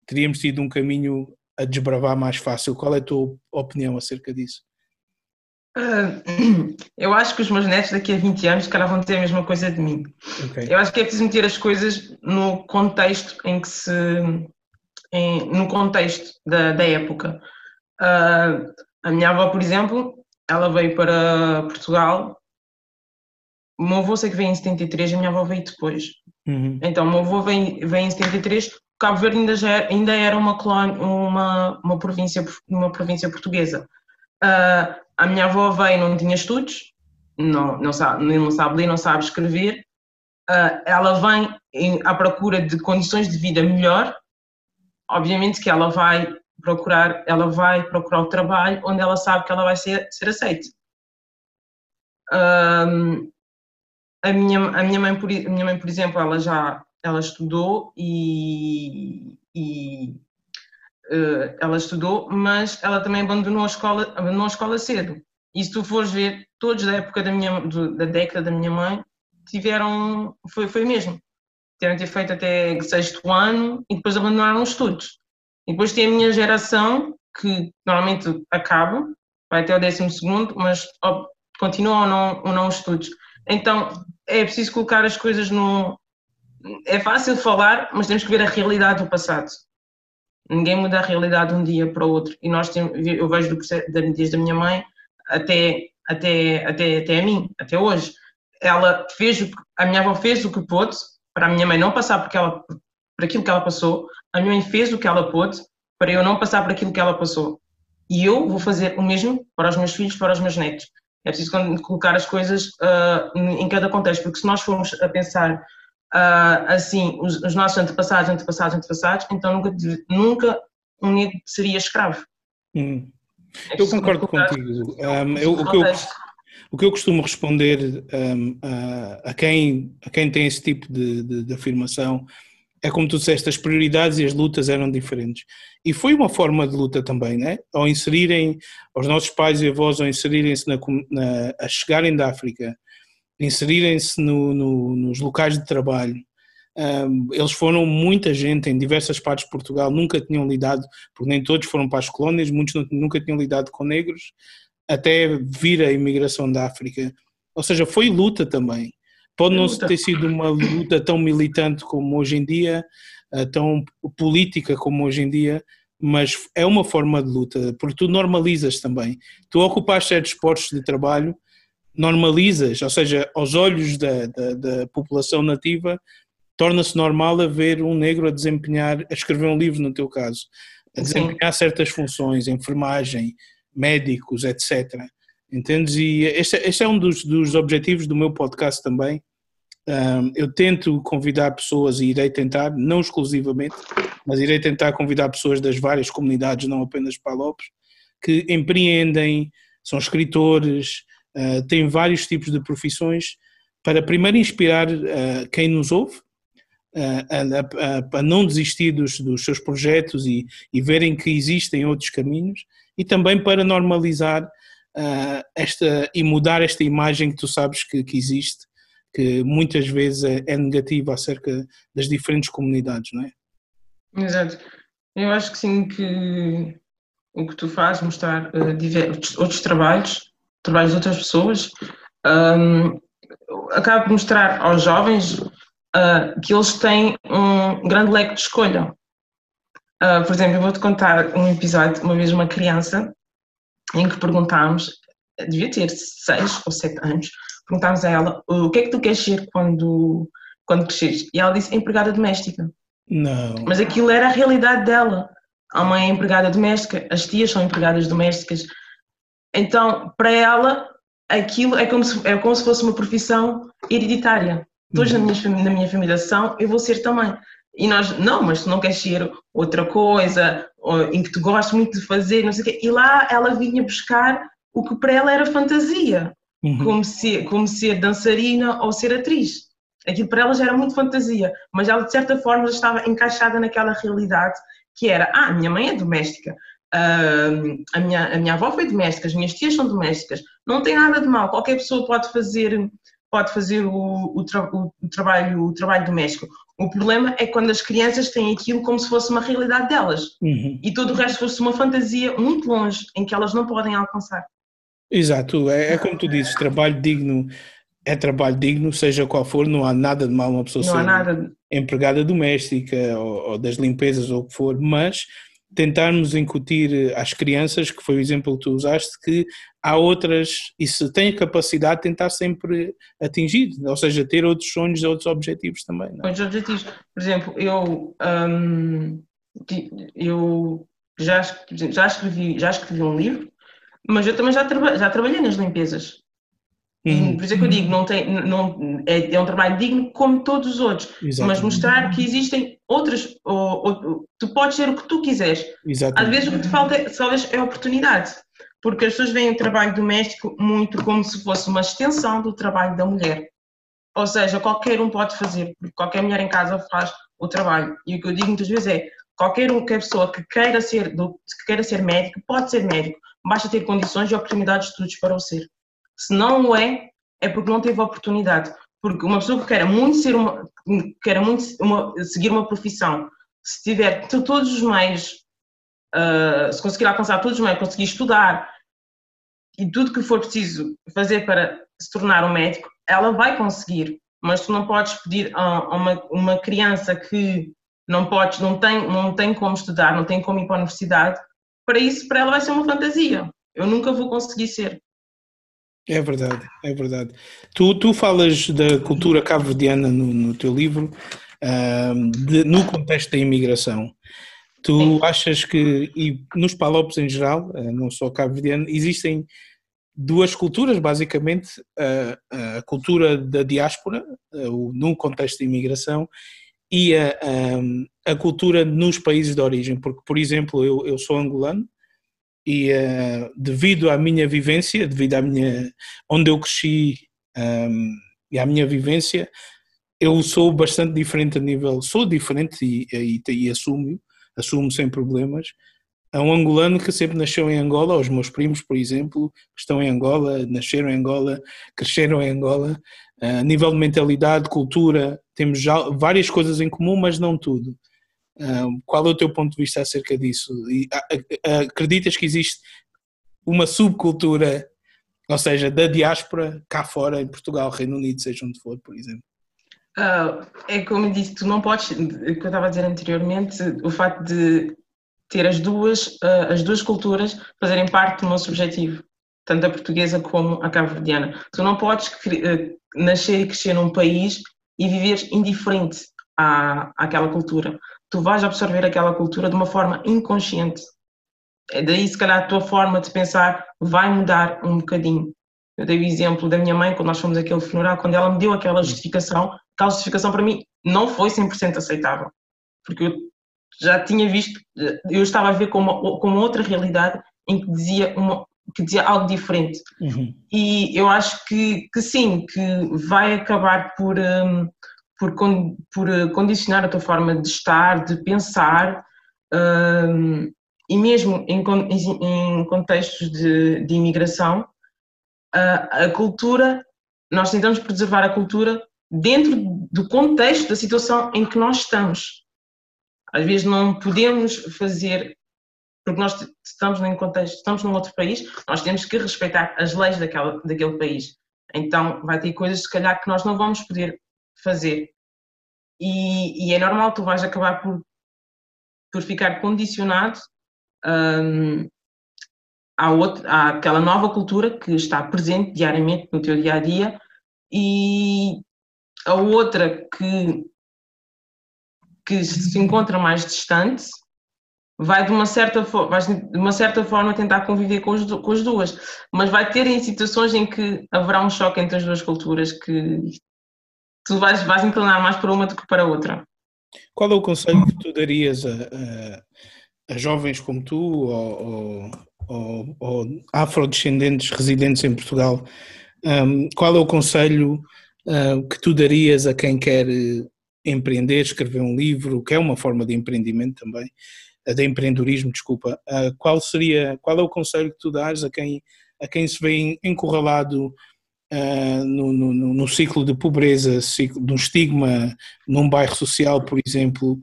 teríamos tido um caminho a desbravar mais fácil. Qual é a tua opinião acerca disso? Uh, eu acho que os meus netos daqui a 20 anos cara, vão ter a mesma coisa de mim. Okay. Eu acho que é preciso meter as coisas no contexto em que se. Em, no contexto da, da época. Uh, a minha avó, por exemplo, ela veio para Portugal o meu avô sei que veio em 73, a minha avó veio depois. Uhum. Então, o meu avô vem, em 73, Cabo Verde ainda, já era, ainda era uma, colónia, uma, uma, província, uma província portuguesa. Uh, a minha avó veio, não tinha estudos, não, não, sabe, não sabe ler, não sabe escrever. Uh, ela vem em, à procura de condições de vida melhor. Obviamente que ela vai procurar, ela vai procurar o trabalho onde ela sabe que ela vai ser, ser aceita. A minha, a minha, mãe, por, minha mãe, por exemplo, ela já ela estudou e, ela estudou, mas ela também abandonou a escola, abandonou a escola cedo. E se tu fores ver, todos da época da minha, da década da minha mãe tiveram, foi, foi mesmo. Tiveram ter feito até sexto ano e depois abandonaram os estudos. E depois tem a minha geração, que normalmente acaba, vai até o décimo segundo, mas ó, continua ou não, ou não os estudos. Então, é preciso colocar as coisas no. É fácil falar, mas temos que ver a realidade do passado. Ninguém muda a realidade de um dia para o outro. E nós temos, eu vejo do processo, desde a minha mãe até, até, até, até a mim, até hoje. Ela fez, o, a minha avó fez o que pôde para a minha mãe não passar porque ela, por aquilo que ela passou. A minha mãe fez o que ela pôde para eu não passar por aquilo que ela passou. E eu vou fazer o mesmo para os meus filhos, para os meus netos. É preciso colocar as coisas uh, em cada contexto, porque se nós formos a pensar uh, assim, os, os, nossos antepassados, antepassados, antepassados, então nunca, nunca um negro seria escravo. Hum. É eu concordo contigo. Um, eu, o, que eu, o que eu costumo responder um, a, a, quem, a quem tem esse tipo de, de, de afirmação é como tu disseste, as prioridades e as lutas eram diferentes. E foi uma forma de luta também, né? Ao inserirem, os nossos pais e avós, ao inserirem-se na, na, a chegarem da África, inserirem-se no, no, nos locais de trabalho, um, eles foram muita gente em diversas partes de Portugal, nunca tinham lidado, porque nem todos foram para as colónias, muitos nunca tinham lidado com negros, até vir a imigração da África. Ou seja, foi luta também. Pode não ter sido uma luta tão militante como hoje em dia, eh, tão política como hoje em dia, mas é uma forma de luta, porque tu normalizas também. Tu ocupas certos postos de trabalho, normalizas, ou seja, aos olhos da, da, da população nativa, torna-se normal haver um negro a desempenhar, a escrever um livro no teu caso, a desempenhar Sim. certas funções, enfermagem, médicos, etc. Entendes? E este, este é um dos, dos objetivos do meu podcast também. Um, eu tento convidar pessoas e irei tentar, não exclusivamente, mas irei tentar convidar pessoas das várias comunidades, não apenas Palopes, que empreendem, são escritores, uh, têm vários tipos de profissões, para primeiro inspirar uh, quem nos ouve uh, a, a, a, não desistir dos, dos seus projetos e, e, verem que existem outros caminhos, e também para normalizar esta e mudar esta imagem que tu sabes que, que existe, que muitas vezes é, é negativa acerca das diferentes comunidades, não é? Exato. Eu acho que sim, que o que tu fazes, mostrar uh, diversos, outros trabalhos, trabalhos de outras pessoas, um, acaba por mostrar aos jovens uh, que eles têm um grande leque de escolha. Uh, por exemplo, eu vou-te contar um episódio, uma vez uma criança, em que perguntámos, devia ter seis ou sete anos, perguntámos a ela o que é que tu queres ser quando, quando cresceres? E ela disse empregada doméstica. Não. Mas aquilo era a realidade dela. A mãe é empregada doméstica, as tias são empregadas domésticas. Então, para ela, aquilo é como se, é como se fosse uma profissão hereditária. Todos uhum. na, minha, na minha família são, eu vou ser também. E nós, não, mas tu não queres ser outra coisa, em que tu gostas muito de fazer, não sei o quê. E lá ela vinha buscar o que para ela era fantasia, uhum. como, ser, como ser dançarina ou ser atriz. Aquilo para ela já era muito fantasia, mas ela de certa forma já estava encaixada naquela realidade que era, ah, minha mãe é doméstica, uh, a, minha, a minha avó foi doméstica, as minhas tias são domésticas, não tem nada de mal, qualquer pessoa pode fazer, pode fazer o, o, tra, o, o trabalho, o trabalho doméstico. O problema é quando as crianças têm aquilo como se fosse uma realidade delas uhum. e todo o resto fosse uma fantasia muito longe em que elas não podem alcançar. Exato, é, é como tu dizes, trabalho digno é trabalho digno, seja qual for, não há nada de mal uma pessoa não ser empregada doméstica ou, ou, das limpezas ou o que for, mas tentarmos incutir às crianças, que foi o exemplo que tu usaste, que há outras, e se têm capacidade, tentar sempre atingir, ou seja, ter outros sonhos, outros objetivos também. Não? É? Outros objetivos. Por exemplo, eu, hum, eu já, já, escrevi, já escrevi um livro, mas eu também já, traba, já trabalhei nas limpezas. Uhum. Por isso é que eu digo, não tem, não, é, é um trabalho digno como todos os outros, Exatamente. mas mostrar que existem outras, ou, ou, tu podes ser o que tu quiseres. Exatamente. Às vezes o que te falta é, talvez, é oportunidade, porque as pessoas veem o trabalho doméstico muito como se fosse uma extensão do trabalho da mulher. Ou seja, qualquer um pode fazer, porque qualquer mulher em casa faz o trabalho. E o que eu digo muitas vezes é, qualquer um, qualquer pessoa que queira ser, que queira ser médico, pode ser médico, basta ter condições e oportunidades de estudos para o ser. Se não o é, é porque não teve oportunidade. Porque uma pessoa que queira muito ser uma, queira muito uma, seguir uma profissão, se tiver todos os meios, uh, se conseguir alcançar todos os meios, conseguir estudar e tudo que for preciso fazer para se tornar um médico, ela vai conseguir. Mas tu não podes pedir a, uma, uma criança que não pode, não tem, não tem como estudar, não tem como ir para a universidade, para isso, para ela vai ser uma fantasia. Eu nunca vou conseguir ser. É verdade, é verdade. Tu, tu falas da cultura cabo-verdiana no, no, teu livro, de, no contexto da imigração. Tu Sim. achas que, e nos Palopes em geral, uh, não só cabo-verdiano, existem duas culturas, basicamente, uh, a cultura da diáspora, uh, no contexto da imigração, e a, a, a, cultura nos países de origem, porque, por exemplo, eu, eu sou angolano, e uh, devido à minha vivência, devido à minha onde eu cresci um, ehm, e à minha vivência, eu sou bastante diferente a nível, sou diferente e, e, e assumo, assumo sem problemas. É um angolano que sempre nasceu em Angola, os meus primos, por exemplo, que estão em Angola, nasceram em Angola, cresceram em Angola. Uh, a nível de mentalidade, cultura, temos várias coisas em comum, mas não tudo qual é o teu ponto de vista acerca disso? E, acreditas que existe uma subcultura, ou seja, da diáspora cá fora, em Portugal, Reino Unido, seja onde for, por exemplo? Uh, é como disse, tu não podes, o que eu estava a dizer anteriormente, o facto de ter as duas, uh, as duas culturas fazerem parte do nosso objetivo. tanto a portuguesa como a cabo-verdiana. Tu não podes eh, nascer e crescer num país e viver indiferente à, àquela cultura. Tu vais absorver aquela cultura de uma forma inconsciente. É daí, se calhar, a tua forma de pensar vai mudar um bocadinho. Eu dei o exemplo da minha mãe, quando nós fomos àquele funeral, quando ela me deu aquela justificação, aquela justificação para mim não foi 100% aceitável. Porque eu já tinha visto, eu estava a ver como, como outra realidade em que dizia, uma, que dizia algo diferente. Uhum. E eu acho que, que sim, que vai acabar por, um, por, por uh, condicionar a tua forma de estar, de pensar, um, e mesmo em, em contextos de, de imigração, a, a cultura, nós tentamos preservar a cultura dentro do contexto da situação em que nós estamos. Às vezes não podemos fazer, porque nós estamos num contexto, estamos num outro país, nós temos que respeitar as leis daquela, daquele país. Então vai ter coisas, se calhar, que nós não vamos poder fazer. E, e é normal, tu vais acabar por, por ficar condicionado um, à, outra, àquela nova cultura que está presente diariamente no teu dia a dia e a outra que, que se encontra mais distante vai de uma certa, vai de uma certa forma tentar conviver com, com as duas, mas vai ter em situações em que haverá um choque entre as duas culturas que tu vais, vais inclinar mais para uma do que para outra. Qual é o conselho que tu darias a, a, a jovens como tu ou, ou, ou, afrodescendentes residentes em Portugal? Um, qual é o conselho uh, que tu darias a quem quer eh, empreender, escrever um livro, que é uma forma de empreendimento também, uh, de empreendedorismo, desculpa. Uh, qual seria, qual é o conselho que tu dás a quem, a quem se vê encurralado Uh, no, no, no, ciclo de pobreza, ciclo, de um estigma num bairro social, por exemplo,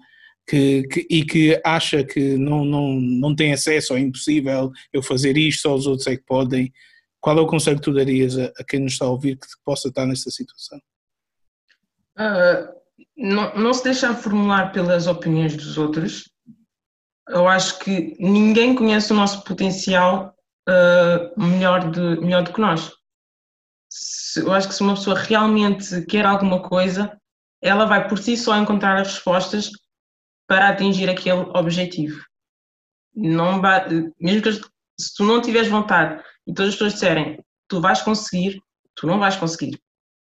que, que, e que acha que não, não, não tem acesso, é impossível eu fazer isto, só os outros é que podem. Qual é o conselho que tu darias a, a quem nos está a ouvir que possa estar nesta situação? Uh, não, não se deixar formular pelas opiniões dos outros. Eu acho que ninguém conhece o nosso potencial uh, melhor, de, melhor do que nós. Se, eu acho que se uma pessoa realmente quer alguma coisa, ela vai por si só encontrar as respostas para atingir aquele objetivo. Não mesmo que se tu não tiveres vontade e todas as pessoas disserem tu vais conseguir, tu não vais conseguir.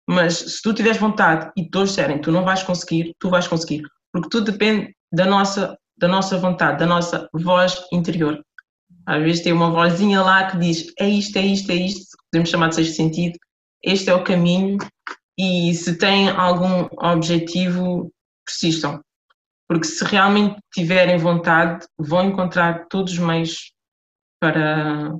Mas se tu tiveres vontade e todos disserem tu não vais conseguir, tu vais conseguir. Porque tudo depende da nossa, da nossa vontade, da nossa voz interior. Às vezes tem uma vozinha lá que diz é isto, é isto, é isto, podemos chamar de sexto sentido, este é o caminho e se têm algum objetivo, persistam. Porque se realmente tiverem vontade, vão encontrar todos os meios para,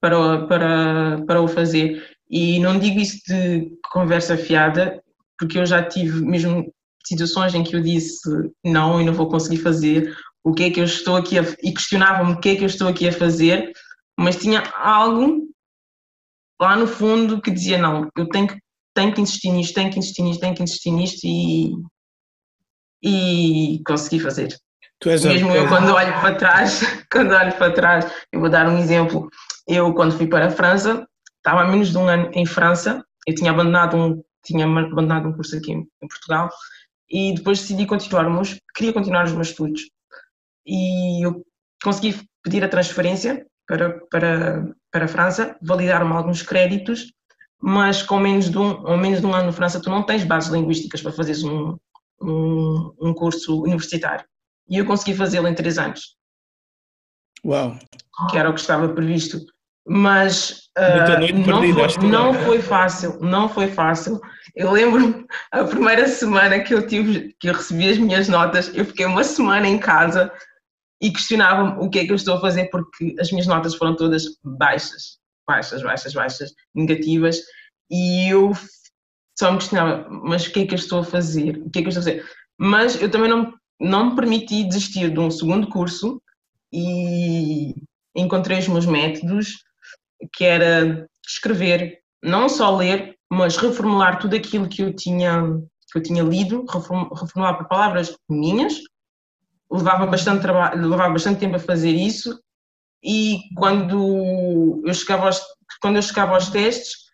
para, para, para o fazer. E não digo isso de conversa fiada, porque eu já tive mesmo situações em que eu disse não e não vou conseguir fazer, o que é que eu estou aqui a, e questionava-me o que é que eu estou aqui a fazer, mas tinha algo lá no fundo que dizia não, eu tenho que, tenho que insistir nisto, tenho que insistir nisto, tenho que insistir nisto e, e consegui fazer. Mesmo eu quando olho para trás, quando olho para trás, eu vou dar um exemplo, eu quando fui para a França, estava há menos de um ano em França, eu tinha abandonado um, tinha abandonado um curso aqui em Portugal e depois decidi continuar, meus, queria continuar os meus estudos e eu consegui pedir a transferência para, para, para a França, validaram-me alguns créditos, mas com menos de um, ou menos de um ano na França tu não tens bases linguísticas para fazeres um, um, um curso universitário. E eu consegui fazê-lo em três anos. Uau! Que era o que estava previsto. Mas uh, não, foi, não foi fácil, não foi fácil. Eu lembro a primeira semana que eu tive, que eu recebi as minhas notas, eu fiquei uma semana em casa e questionava-me o que é que eu estou a fazer porque as minhas notas foram todas baixas, baixas, baixas, baixas, negativas e eu só me questionava, mas o que é que eu estou a fazer? O que é que eu estou a fazer? Mas eu também não, não me permiti desistir de um segundo curso e encontrei os meus métodos, que era escrever, não só ler, mas reformular tudo aquilo que eu tinha, que eu tinha lido, reformular para palavras minhas, levava bastante trabalho, levava bastante tempo a fazer isso e quando eu chegava aos, quando eu chegava aos testes,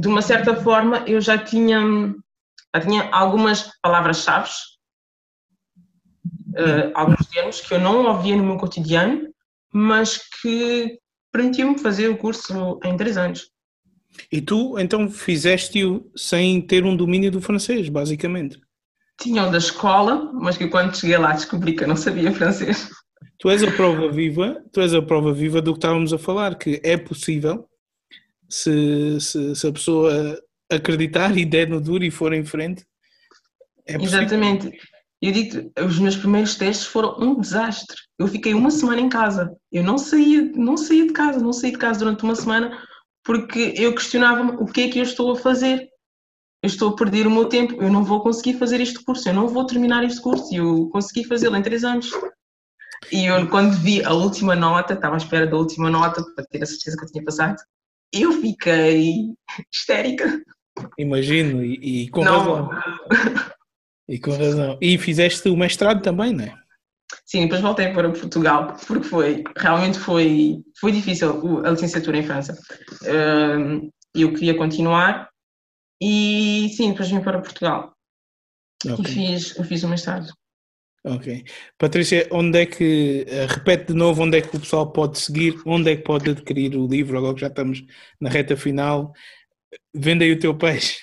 de uma certa forma eu já tinha, já tinha algumas palavras-chave, uh, alguns termos que eu não ouvia no meu cotidiano, mas que permitiu-me fazer o curso em três anos. E tu então fizeste-o sem ter um domínio do francês, basicamente? Tinha o da escola, mas que quando cheguei lá descobri que eu não sabia francês. Tu és a prova viva, tu és a prova viva do que estávamos a falar, que é possível se, se, se a pessoa acreditar e der no duro e for em frente. É Exatamente. Eu digo os meus primeiros testes foram um desastre. Eu fiquei uma semana em casa. Eu não saía, não saía de casa, não saí de casa durante uma semana porque eu questionava-me o que é que eu estou a fazer. Eu estou a perder o meu tempo, eu não vou conseguir fazer este curso, eu não vou terminar este curso e eu consegui fazê-lo em três anos. E eu, quando vi a última nota, estava à espera da última nota para ter a certeza que eu tinha passado, eu fiquei histérica. Imagino, e, e com não. razão. E com razão. E fizeste o mestrado também, não é? Sim, depois voltei para Portugal, porque foi, realmente foi, foi difícil a licenciatura em França. Eu queria continuar e sim, depois vim para Portugal. Okay. E fiz, eu fiz o mestrado. Ok. Patrícia, onde é que, eh, repete de novo, onde é que o pessoal pode seguir, onde é que pode adquirir o livro, agora que já estamos na reta final, vende aí o teu peixe.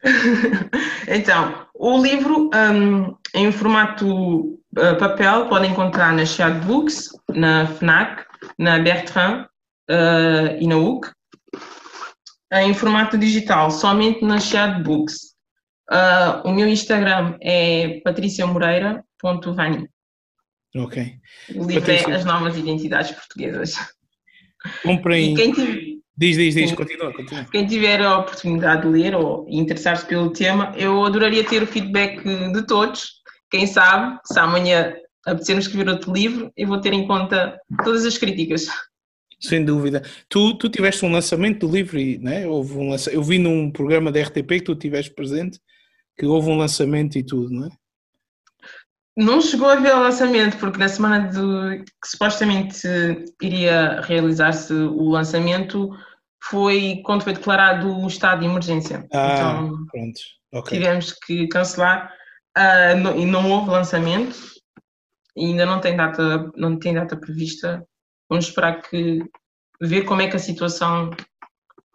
então, o livro um, em formato uh, papel pode encontrar na Shared Books, na FNAC, na Bertrand uh, e na UC. Em formato digital, somente na Shared Books. Uh, o meu Instagram é patriciamoreira.vani. Ok. O livro Patrícia. é As Novas Identidades Portuguesas. Comprem. Tiver, diz, diz, diz, continua, continua. Quem tiver a oportunidade de ler ou interessar-se pelo tema, eu adoraria ter o feedback de todos. Quem sabe, se amanhã apetecer-me escrever outro livro, eu vou ter em conta todas as críticas. Sem dúvida. Tu, tu tiveste um lançamento do livro, e, né? Houve um lança... Eu vi num programa da RTP que tu estiveste presente que houve um lançamento e tudo, não é? Não chegou a haver o lançamento, porque na semana de, que supostamente iria realizar-se o lançamento foi quando foi declarado o estado de emergência. Ah, então, pronto. Okay. Tivemos que cancelar uh, não, e não houve lançamento e ainda não tem data, não tem data prevista. Vamos esperar que ver como é que a situação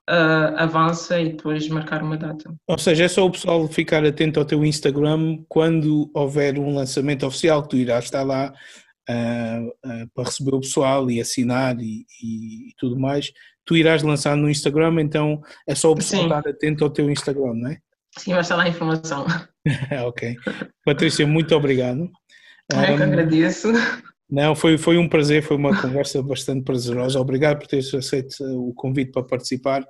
uh, avança e depois marcar uma data. Ou seja, é só o pessoal ficar atento ao teu Instagram quando houver um lançamento oficial, que tu irás estar lá uh, uh, para receber o pessoal e assinar e, e, e, tudo mais. Tu irás lançar no Instagram, então é só o pessoal Sim. estar atento ao teu Instagram, não é? Sim, vai estar lá a informação. ok. Patrícia, muito obrigado. Eu que agradeço. Não, foi, foi um prazer, foi uma conversa bastante prazerosa. Obrigado por teres aceito o convite para participar.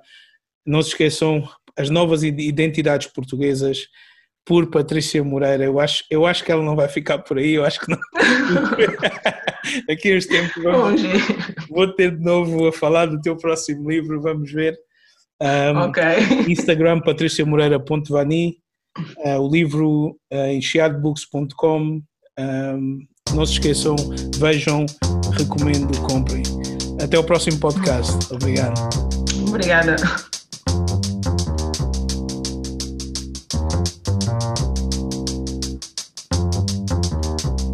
Não se esqueçam, as novas identidades portuguesas por Patrícia Moreira. Eu acho, eu acho que ela não vai ficar por aí, eu acho que não. Aqui uns tempos vamos, vou ter de novo a falar do teu próximo livro, vamos ver. Um, ok. Instagram patriciamoreira.vani, uh, o livro uh, em chiadbooks.com. Um, não se esqueçam, vejam, recomendo, comprem. Até o próximo podcast. Obrigado. Obrigada.